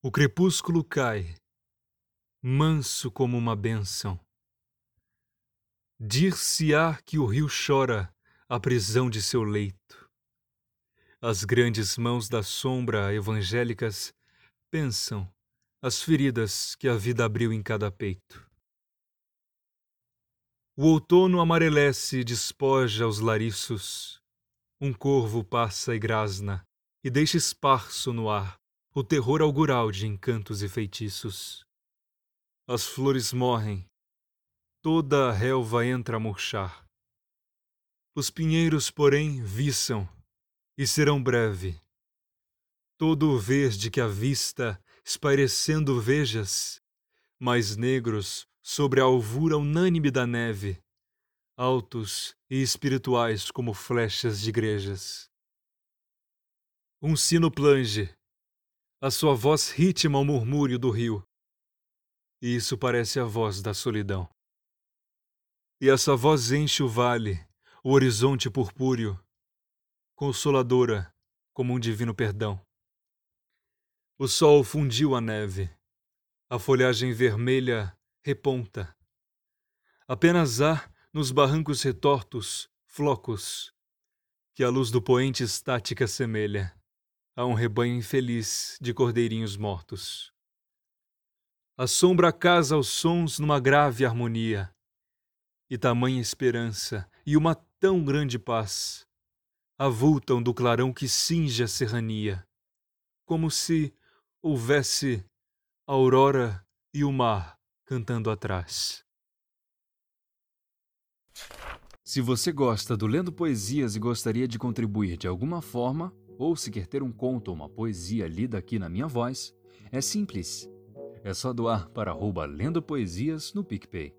O crepúsculo cai, manso como uma bênção. Dir-se-á que o rio chora a prisão de seu leito. As grandes mãos da sombra evangélicas pensam as feridas que a vida abriu em cada peito. O outono amarelece e despoja os lariços. Um corvo passa e grasna e deixa esparso no ar o terror augural de encantos e feitiços. As flores morrem, toda a relva entra a murchar. Os pinheiros, porém, viçam e serão breve. Todo o verde que a vista, espairecendo vejas, mais negros sobre a alvura unânime da neve, altos e espirituais como flechas de igrejas. Um sino plange, a sua voz ritma o murmúrio do rio. E isso parece a voz da solidão. E essa voz enche o vale, o horizonte purpúreo, consoladora como um divino perdão. O sol fundiu a neve, a folhagem vermelha reponta. Apenas há, nos barrancos retortos, flocos, que a luz do poente estática semelha a um rebanho infeliz de cordeirinhos mortos. A sombra casa os sons numa grave harmonia, e tamanha esperança e uma tão grande paz avultam do clarão que cinge a serrania, como se houvesse a aurora e o mar cantando atrás. Se você gosta do Lendo Poesias e gostaria de contribuir de alguma forma, ou se quer ter um conto ou uma poesia lida aqui na minha voz, é simples. É só doar para arroba Lendo Poesias no PicPay.